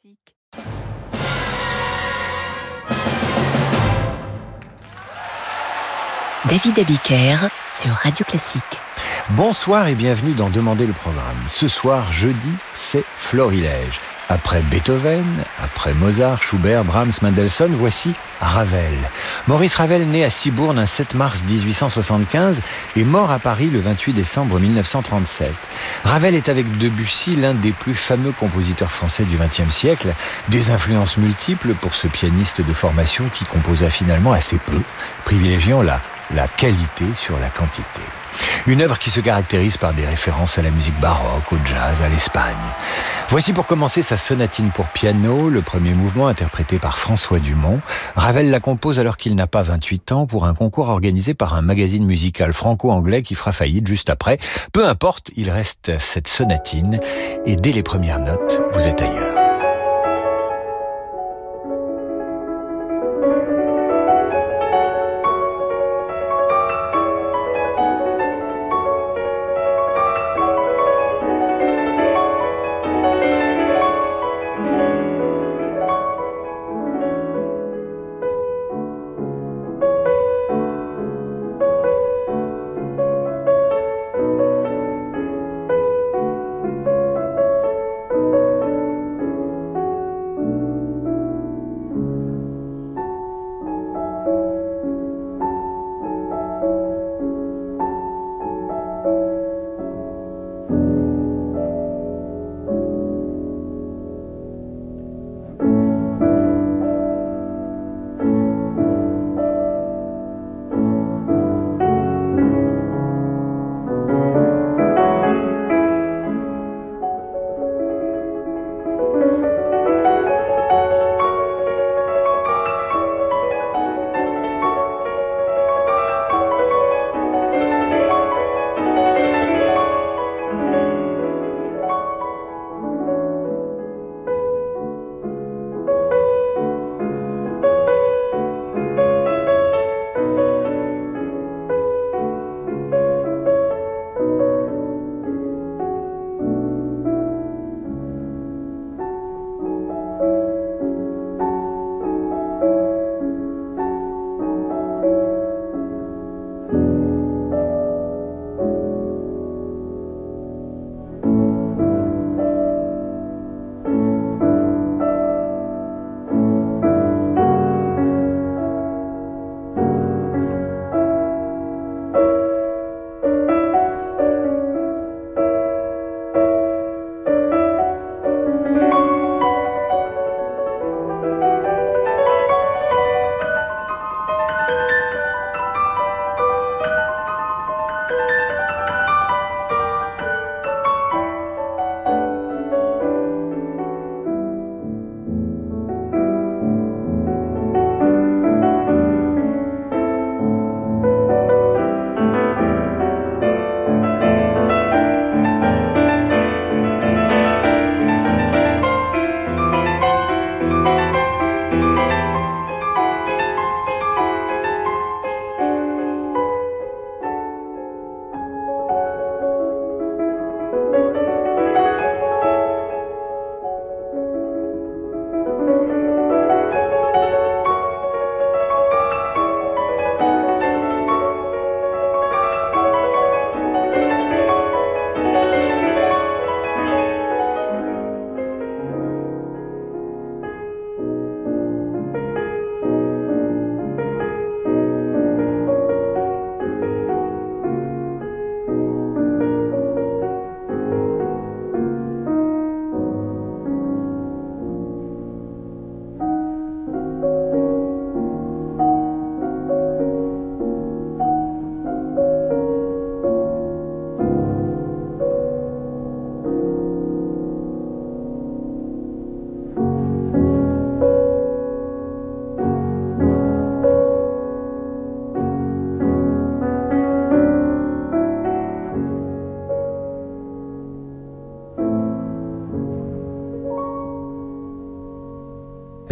Classique. David Abiker sur Radio Classique. Bonsoir et bienvenue dans Demander le programme. Ce soir, jeudi, c'est Florilège. Après Beethoven, après Mozart, Schubert, Brahms, Mendelssohn, voici Ravel. Maurice Ravel, né à Cibourne un 7 mars 1875, est mort à Paris le 28 décembre 1937. Ravel est avec Debussy l'un des plus fameux compositeurs français du XXe siècle, des influences multiples pour ce pianiste de formation qui composa finalement assez peu, privilégiant la qualité sur la quantité. Une œuvre qui se caractérise par des références à la musique baroque, au jazz, à l'Espagne. Voici pour commencer sa sonatine pour piano, le premier mouvement interprété par François Dumont. Ravel la compose alors qu'il n'a pas 28 ans pour un concours organisé par un magazine musical franco-anglais qui fera faillite juste après. Peu importe, il reste cette sonatine et dès les premières notes, vous êtes ailleurs.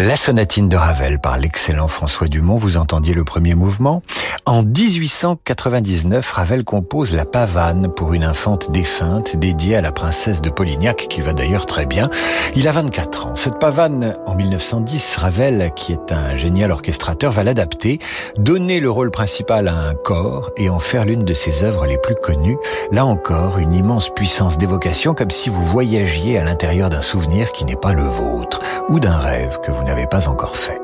La sonatine de Ravel par l'excellent François Dumont, vous entendiez le premier mouvement. En 1899, Ravel compose la pavane pour une infante défunte dédiée à la princesse de Polignac qui va d'ailleurs très bien. Il a 24 ans. Cette pavane, en 1910, Ravel, qui est un génial orchestrateur, va l'adapter, donner le rôle principal à un corps et en faire l'une de ses œuvres les plus connues. Là encore, une immense puissance d'évocation comme si vous voyagiez à l'intérieur d'un souvenir qui n'est pas le vôtre ou d'un rêve que vous n'avez pas encore fait.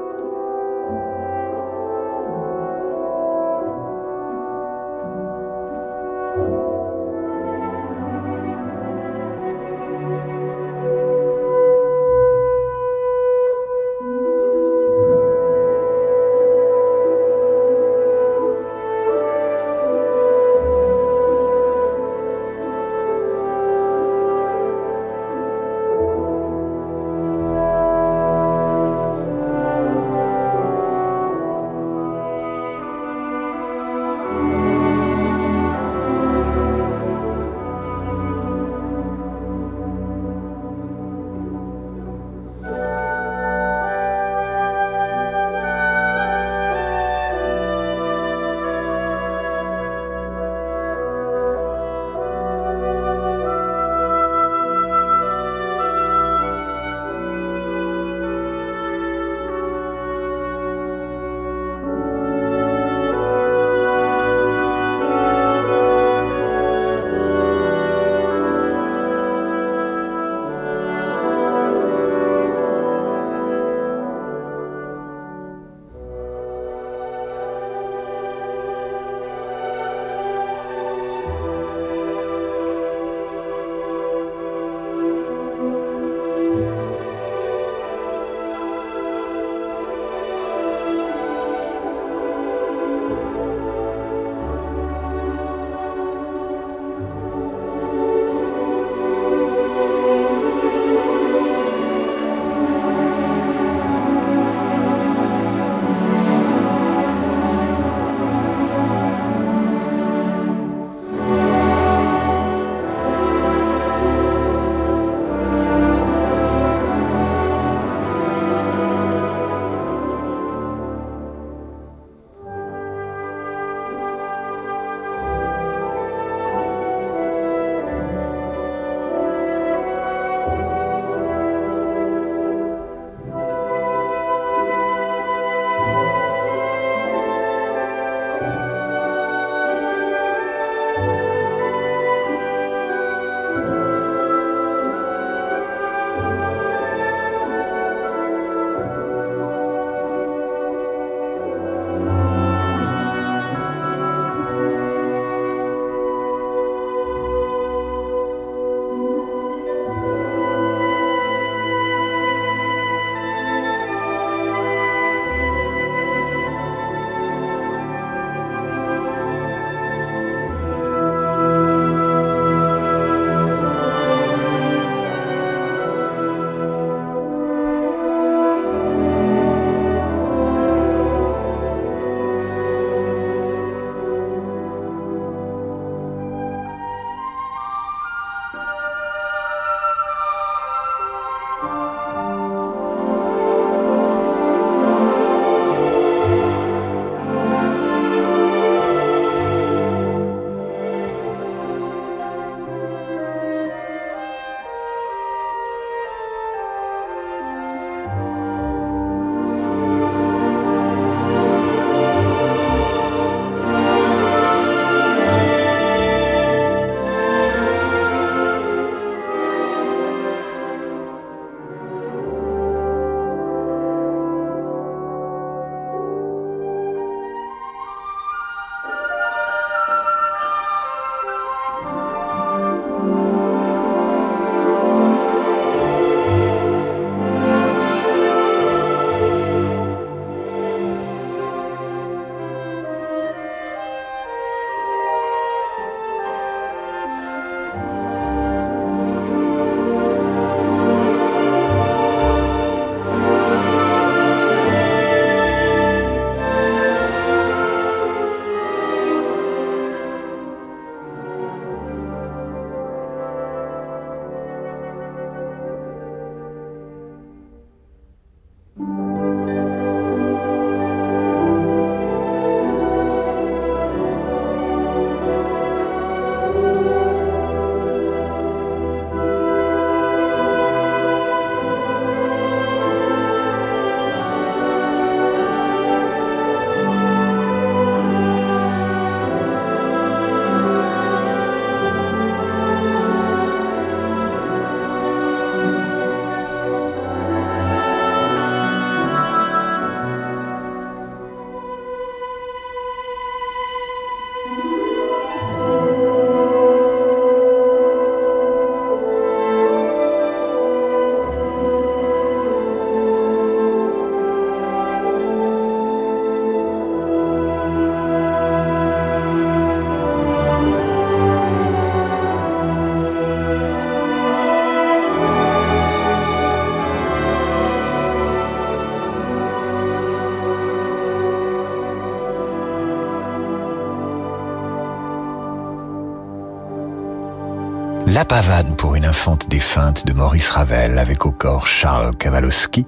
La pavane pour une infante défunte de Maurice Ravel avec au corps Charles Kawalowski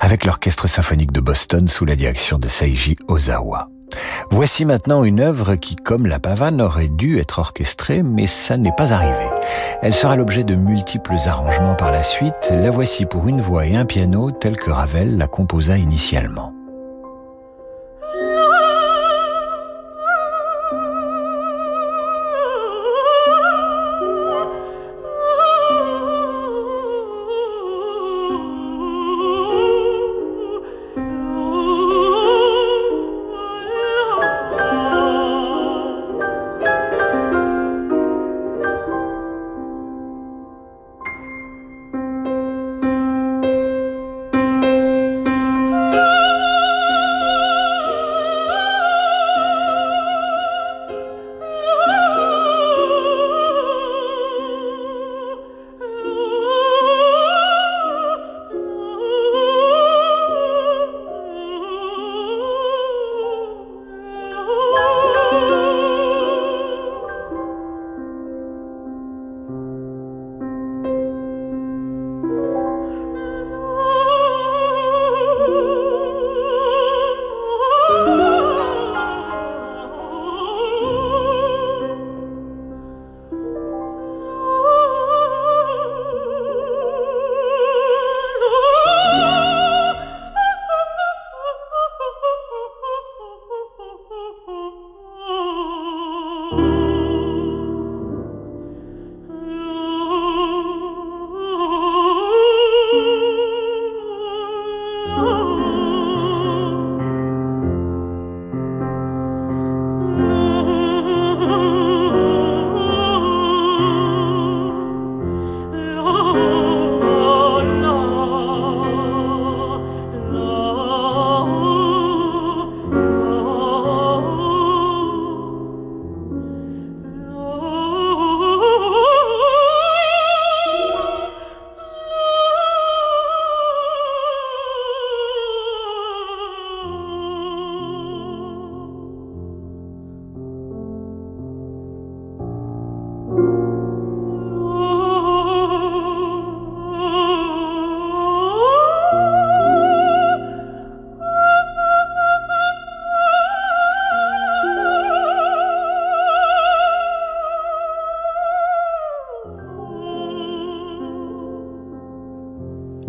avec l'orchestre symphonique de Boston sous la direction de Seiji Ozawa. Voici maintenant une œuvre qui, comme la pavane, aurait dû être orchestrée, mais ça n'est pas arrivé. Elle sera l'objet de multiples arrangements par la suite. La voici pour une voix et un piano telle que Ravel la composa initialement.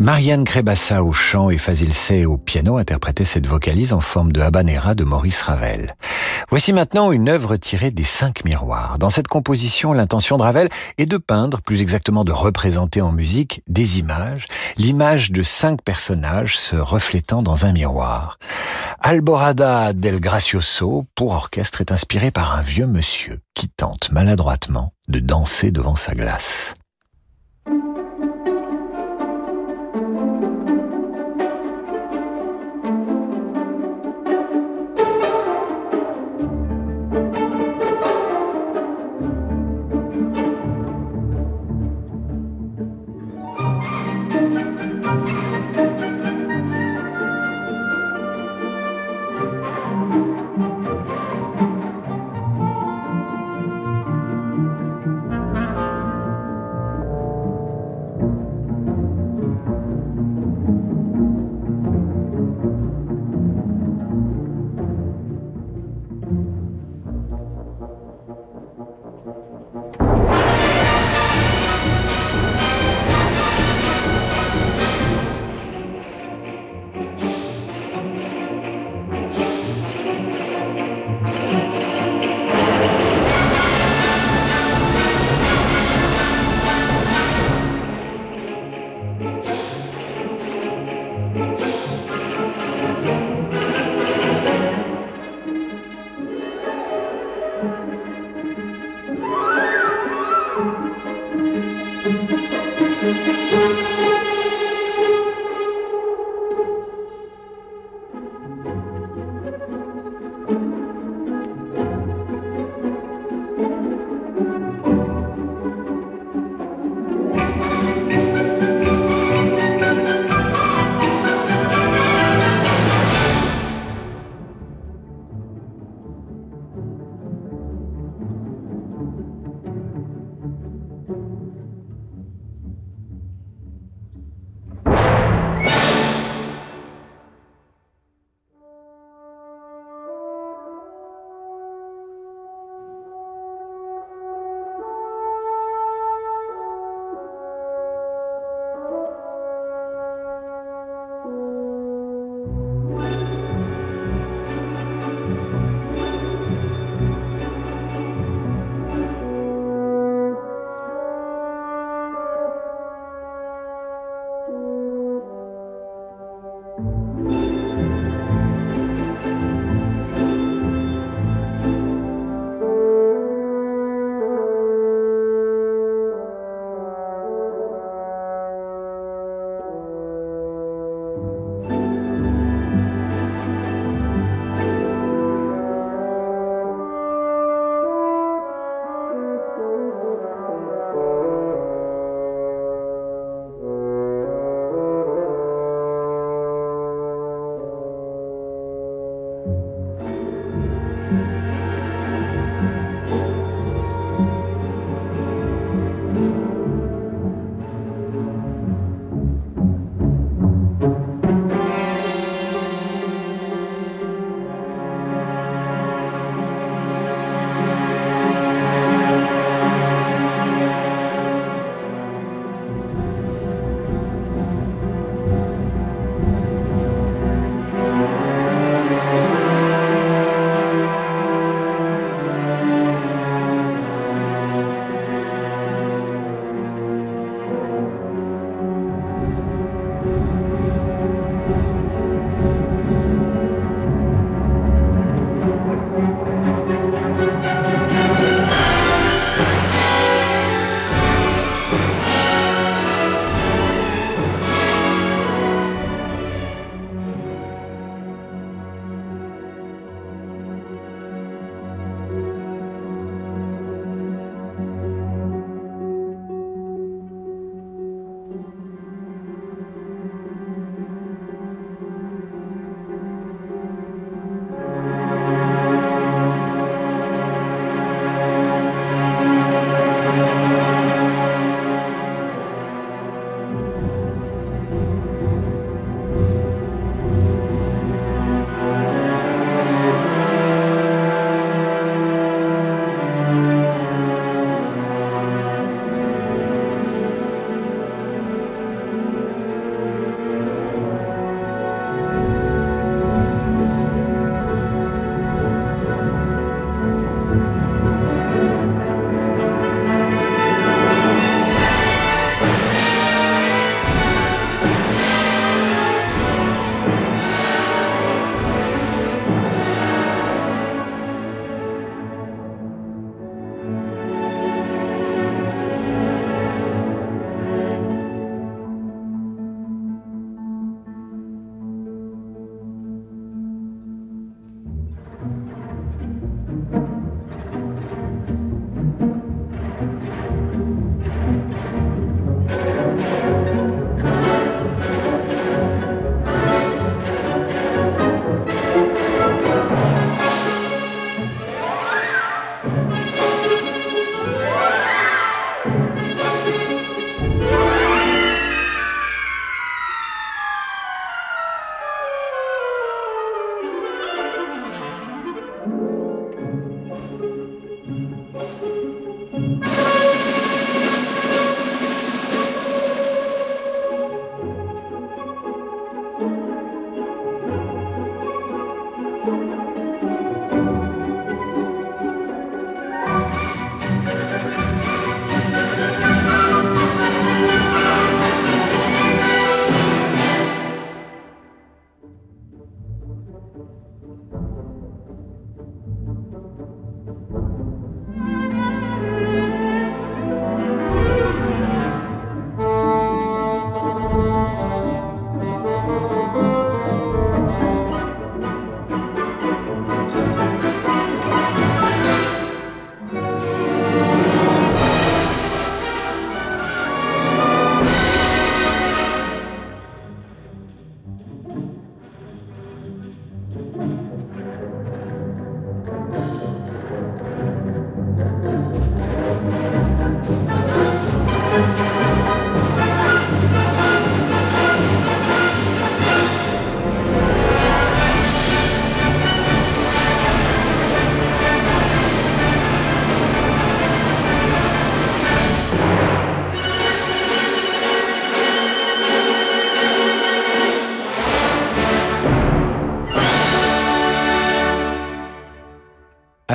Marianne Crébassa au chant et Fazil Sey au piano interprétaient cette vocalise en forme de habanera de Maurice Ravel. Voici maintenant une œuvre tirée des cinq miroirs. Dans cette composition, l'intention de Ravel est de peindre, plus exactement de représenter en musique, des images, l'image de cinq personnages se reflétant dans un miroir. Alborada del Gracioso pour orchestre est inspiré par un vieux monsieur qui tente maladroitement de danser devant sa glace.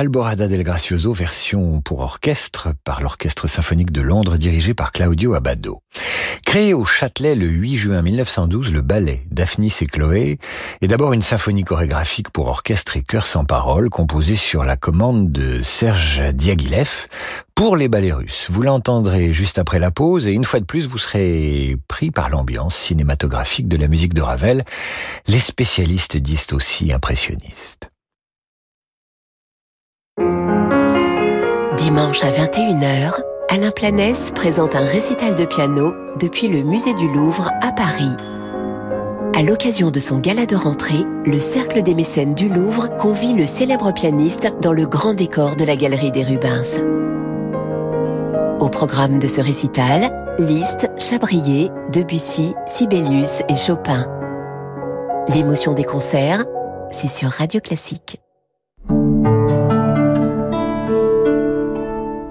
Alborada del Gracioso, version pour orchestre par l'Orchestre symphonique de Londres dirigé par Claudio Abbado. Créé au Châtelet le 8 juin 1912, le ballet Daphnis et Chloé est d'abord une symphonie chorégraphique pour orchestre et chœur sans parole composée sur la commande de Serge Diaghilev pour les ballets russes. Vous l'entendrez juste après la pause et une fois de plus vous serez pris par l'ambiance cinématographique de la musique de Ravel. Les spécialistes disent aussi impressionniste. Dimanche à 21h, Alain Planès présente un récital de piano depuis le musée du Louvre à Paris. À l'occasion de son gala de rentrée, le Cercle des mécènes du Louvre convie le célèbre pianiste dans le grand décor de la galerie des Rubens. Au programme de ce récital, Liszt, Chabrier, Debussy, Sibelius et Chopin. L'émotion des concerts, c'est sur Radio Classique.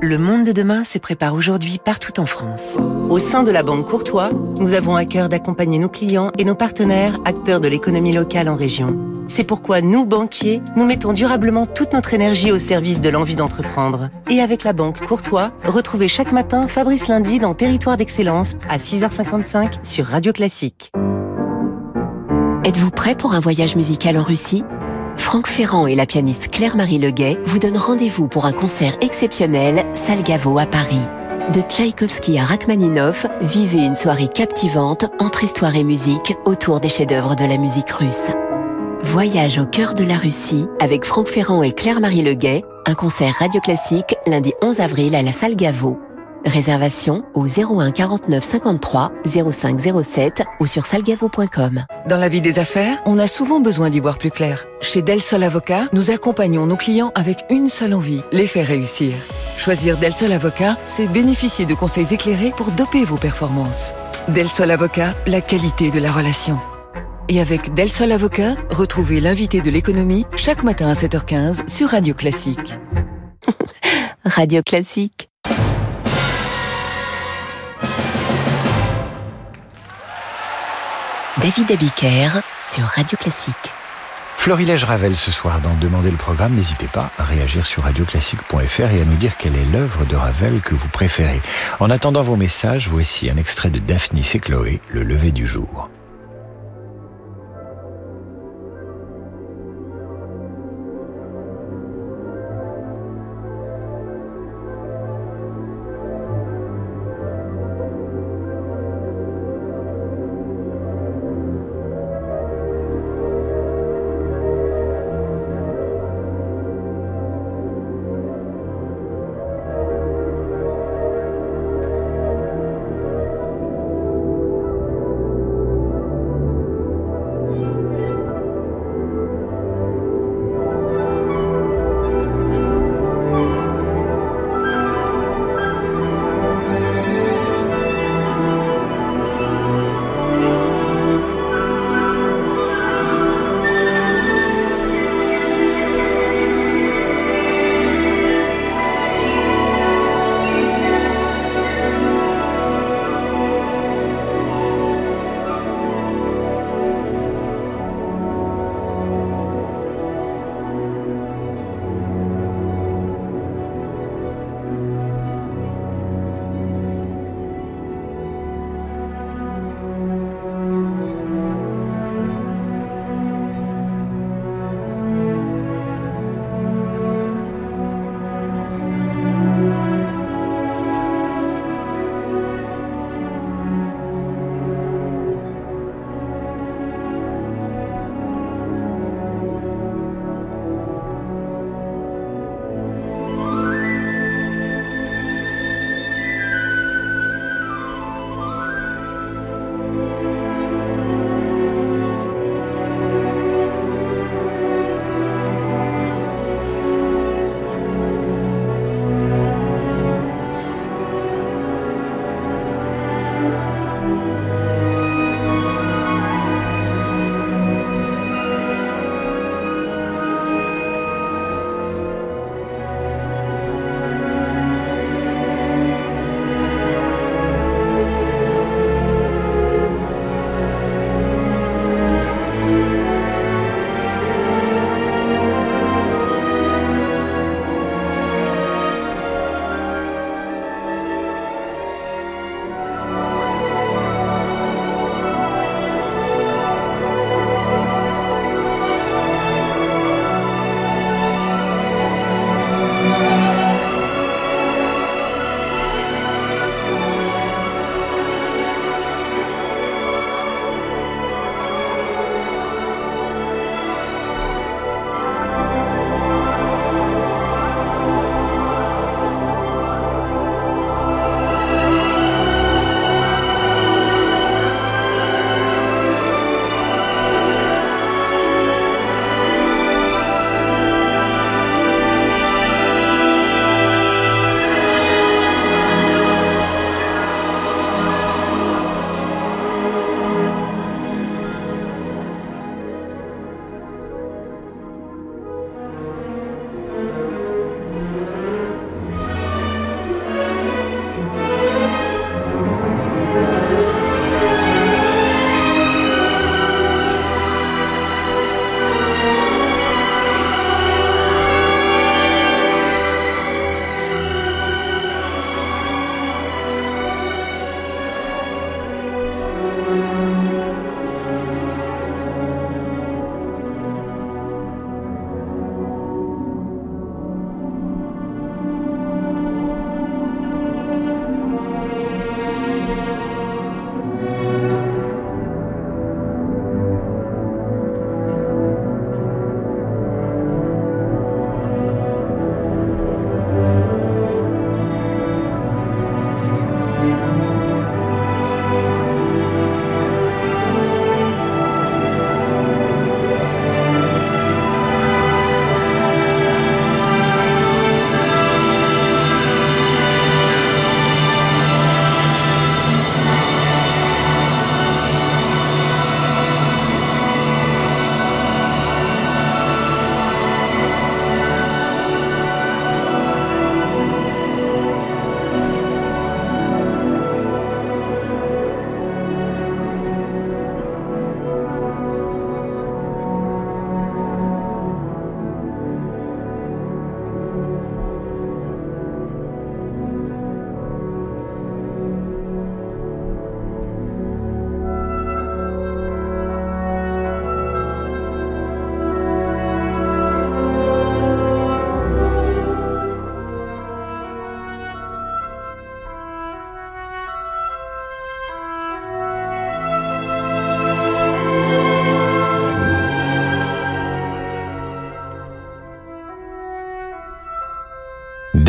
Le monde de demain se prépare aujourd'hui partout en France. Au sein de la Banque Courtois, nous avons à cœur d'accompagner nos clients et nos partenaires, acteurs de l'économie locale en région. C'est pourquoi nous, banquiers, nous mettons durablement toute notre énergie au service de l'envie d'entreprendre. Et avec la Banque Courtois, retrouvez chaque matin Fabrice Lundi dans Territoire d'Excellence à 6h55 sur Radio Classique. Êtes-vous prêt pour un voyage musical en Russie? Franck Ferrand et la pianiste Claire-Marie Leguet vous donnent rendez-vous pour un concert exceptionnel Salgavo à Paris. De Tchaïkovski à Rachmaninov, vivez une soirée captivante entre histoire et musique autour des chefs-d'œuvre de la musique russe. Voyage au cœur de la Russie avec Franck Ferrand et Claire-Marie Leguet, un concert radio classique lundi 11 avril à la salle Gaveau. Réservation au 01 49 53 05 07 ou sur salgavo.com. Dans la vie des affaires, on a souvent besoin d'y voir plus clair. Chez Del Sol Avocat, nous accompagnons nos clients avec une seule envie, les faire réussir. Choisir Del Sol Avocat, c'est bénéficier de conseils éclairés pour doper vos performances. Del Sol Avocat, la qualité de la relation. Et avec Del Sol Avocat, retrouvez l'invité de l'économie chaque matin à 7h15 sur Radio Classique. Radio Classique. David Abiker sur Radio Classique. Florilège Ravel ce soir dans Demandez le programme. N'hésitez pas à réagir sur radioclassique.fr et à nous dire quelle est l'œuvre de Ravel que vous préférez. En attendant vos messages, voici un extrait de Daphnis et Chloé, Le lever du jour.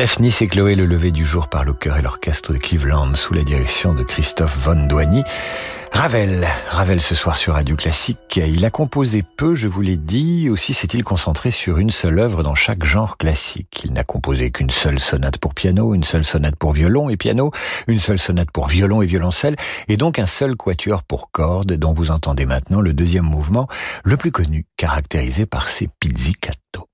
Daphnis et Chloé le lever du jour par le chœur et l'orchestre de Cleveland sous la direction de Christophe Von Douany. Ravel, Ravel ce soir sur Radio Classique. Il a composé peu, je vous l'ai dit, aussi s'est-il concentré sur une seule œuvre dans chaque genre classique. Il n'a composé qu'une seule sonate pour piano, une seule sonate pour violon et piano, une seule sonate pour violon et violoncelle, et donc un seul quatuor pour cordes dont vous entendez maintenant le deuxième mouvement, le plus connu, caractérisé par ses pizzicato.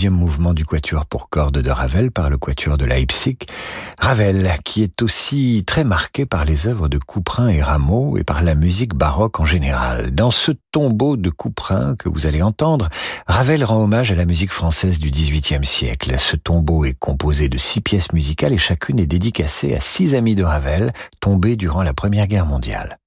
Deuxième mouvement du quatuor pour cordes de Ravel par le quatuor de Leipzig. Ravel, qui est aussi très marqué par les œuvres de Couperin et Rameau et par la musique baroque en général. Dans ce tombeau de Couperin que vous allez entendre, Ravel rend hommage à la musique française du XVIIIe siècle. Ce tombeau est composé de six pièces musicales et chacune est dédicacée à six amis de Ravel tombés durant la Première Guerre mondiale.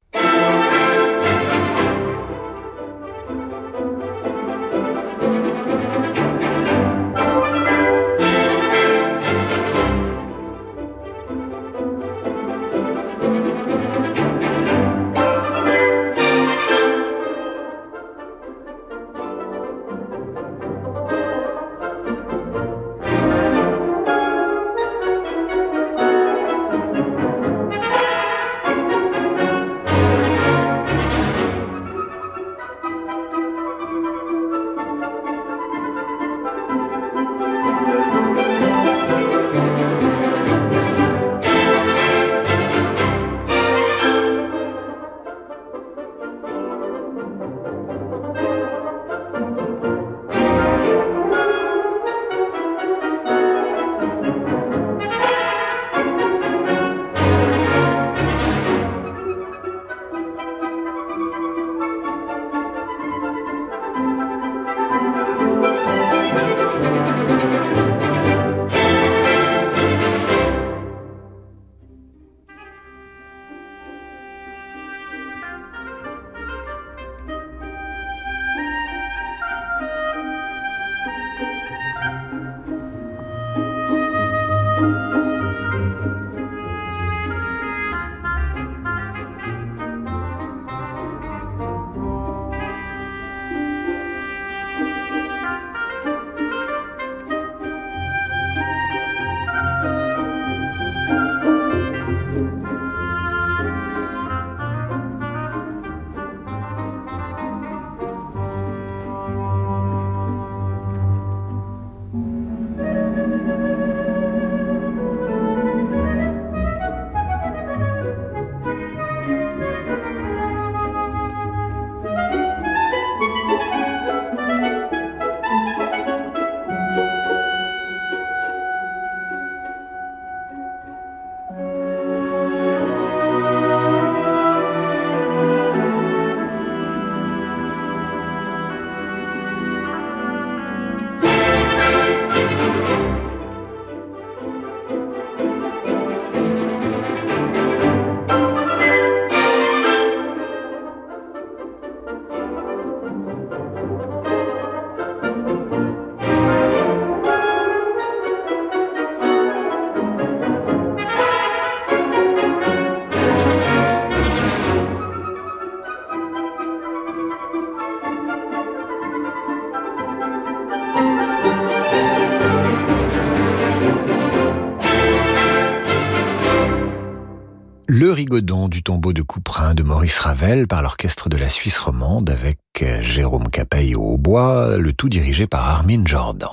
Du tombeau de Couperin de Maurice Ravel par l'orchestre de la Suisse romande avec euh, Jérôme Capeille au hautbois, le tout dirigé par Armin Jordan.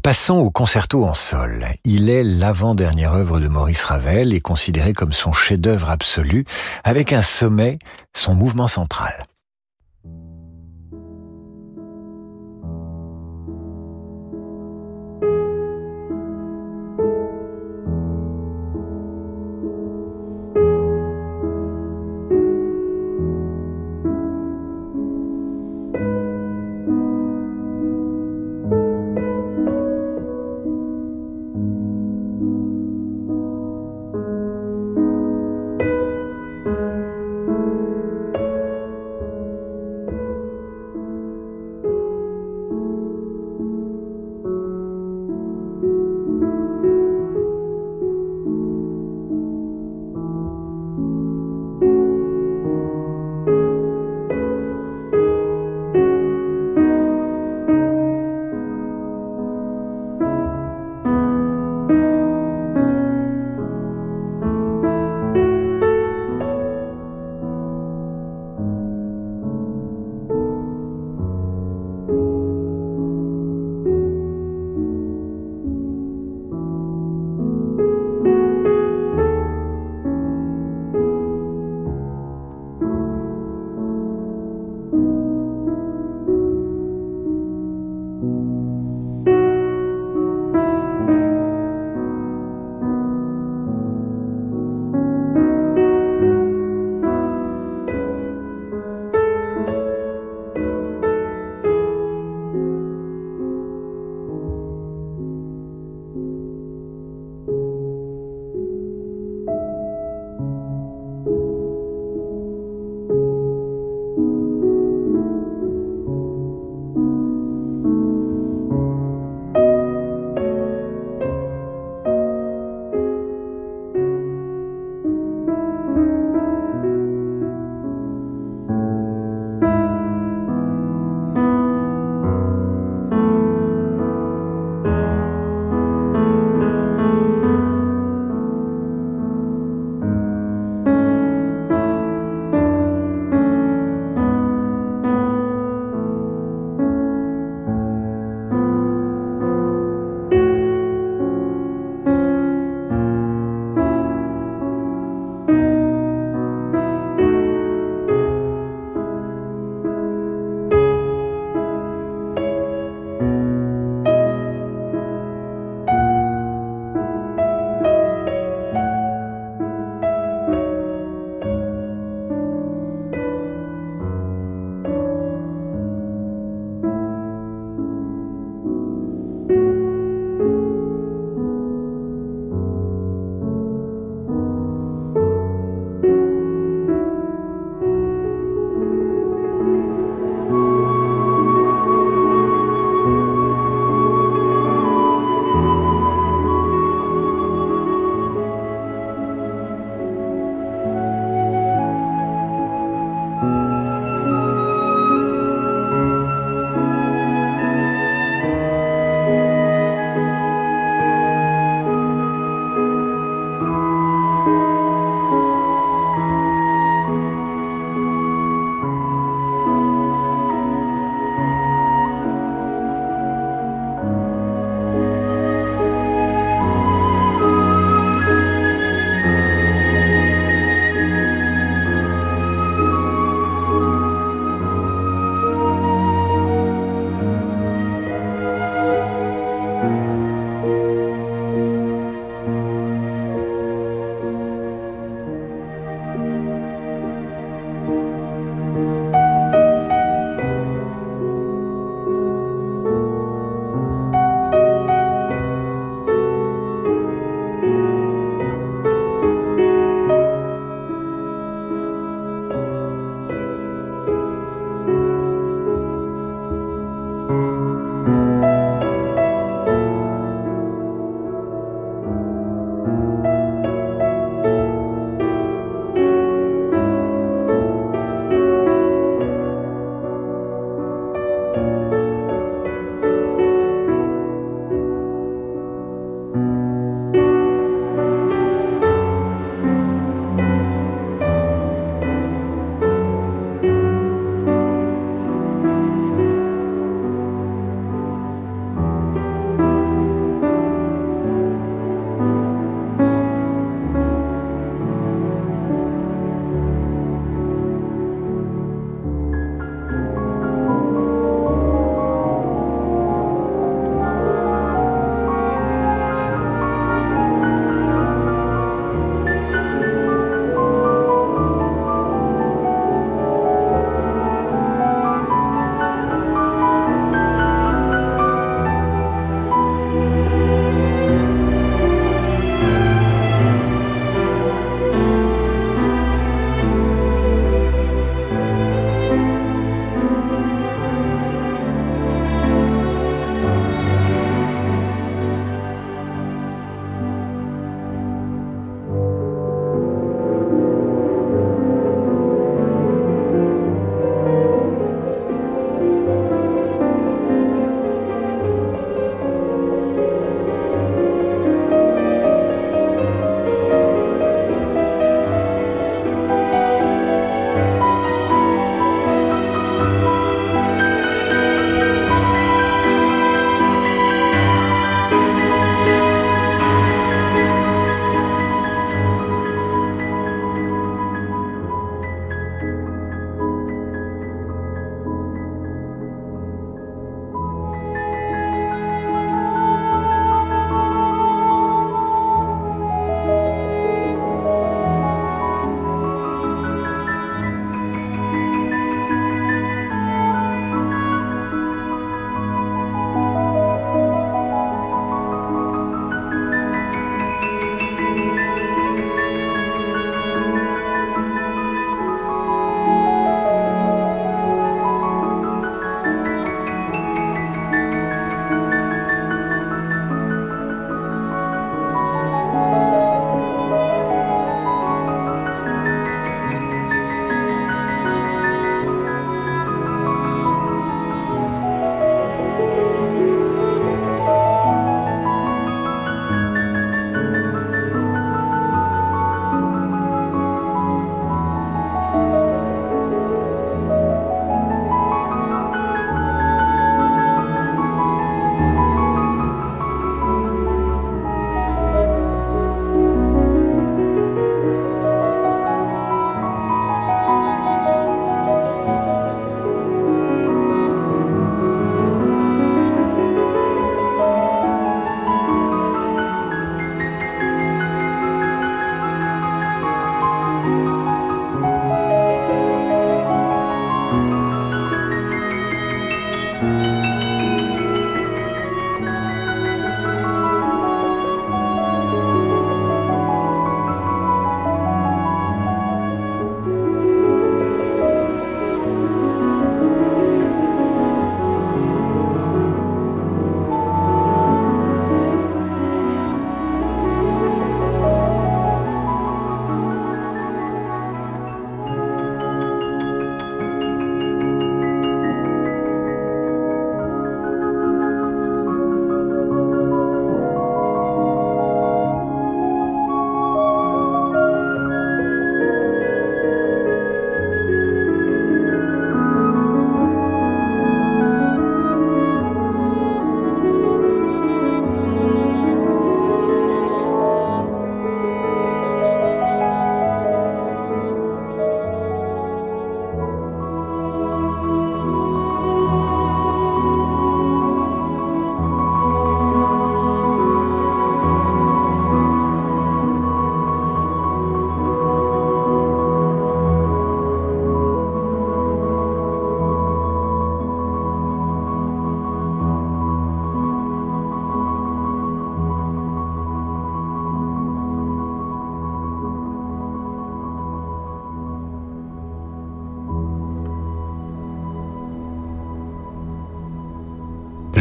Passons au concerto en sol. Il est l'avant-dernière œuvre de Maurice Ravel et considéré comme son chef-d'œuvre absolu, avec un sommet, son mouvement central.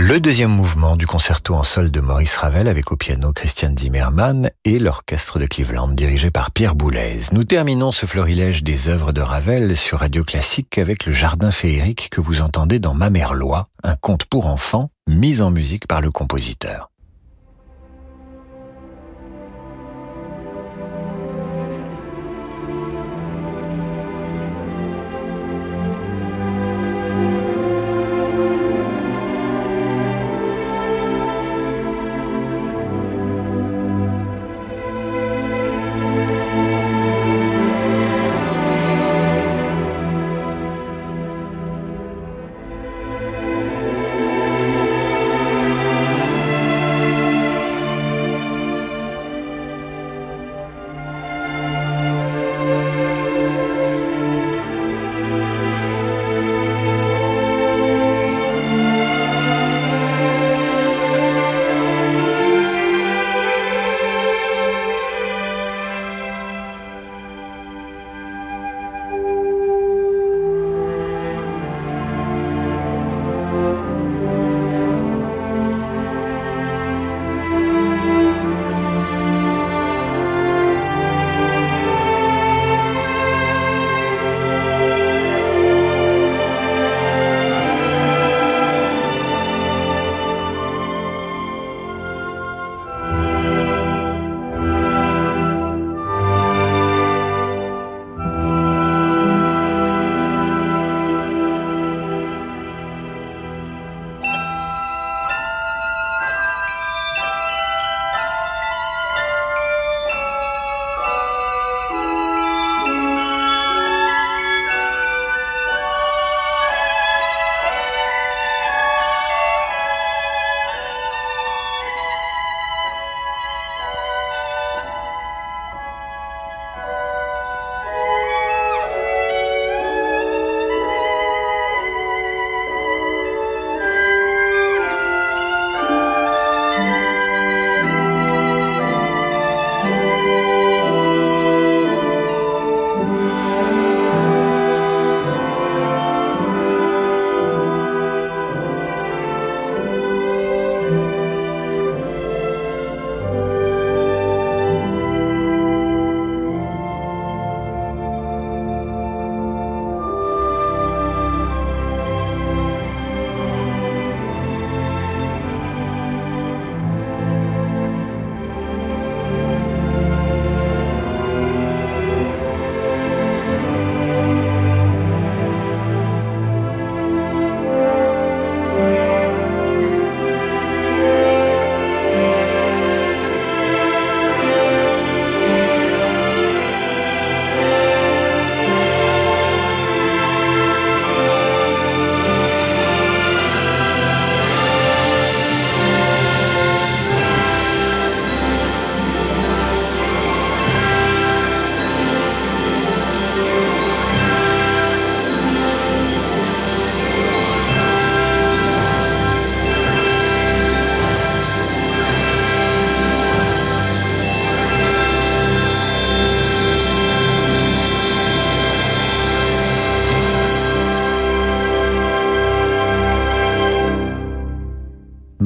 Le deuxième mouvement du concerto en sol de Maurice Ravel avec au piano Christian Zimmermann et l'orchestre de Cleveland dirigé par Pierre Boulez. Nous terminons ce florilège des œuvres de Ravel sur Radio Classique avec le jardin féerique que vous entendez dans Ma mère loi, un conte pour enfants mis en musique par le compositeur.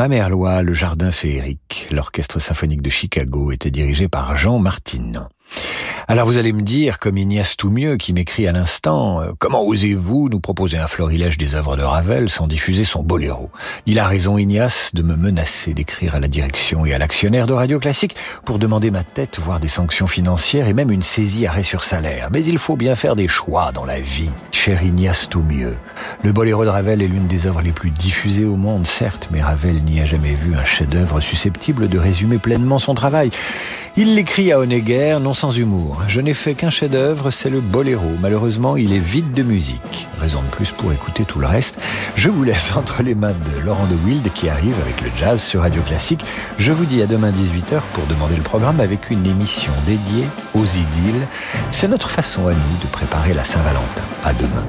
Mamerlois, le jardin féerique, l'orchestre symphonique de Chicago était dirigé par Jean Martinon. Alors vous allez me dire, comme Ignace Toumieux qui m'écrit à l'instant, euh, comment osez-vous nous proposer un florilège des œuvres de Ravel sans diffuser son boléro? Il a raison Ignace de me menacer d'écrire à la direction et à l'actionnaire de Radio Classique pour demander ma tête, voire des sanctions financières et même une saisie arrêt sur salaire. Mais il faut bien faire des choix dans la vie, cher Ignace Toumieux. Le boléro de Ravel est l'une des œuvres les plus diffusées au monde, certes, mais Ravel n'y a jamais vu un chef-d'œuvre susceptible de résumer pleinement son travail. Il l'écrit à Honegger, non sans humour. Je n'ai fait qu'un chef-d'œuvre, c'est le boléro. Malheureusement, il est vide de musique. Raison de plus pour écouter tout le reste. Je vous laisse entre les mains de Laurent de Wild qui arrive avec le jazz sur Radio Classique. Je vous dis à demain 18h pour demander le programme avec une émission dédiée aux idylles. C'est notre façon à nous de préparer la Saint-Valentin. À demain.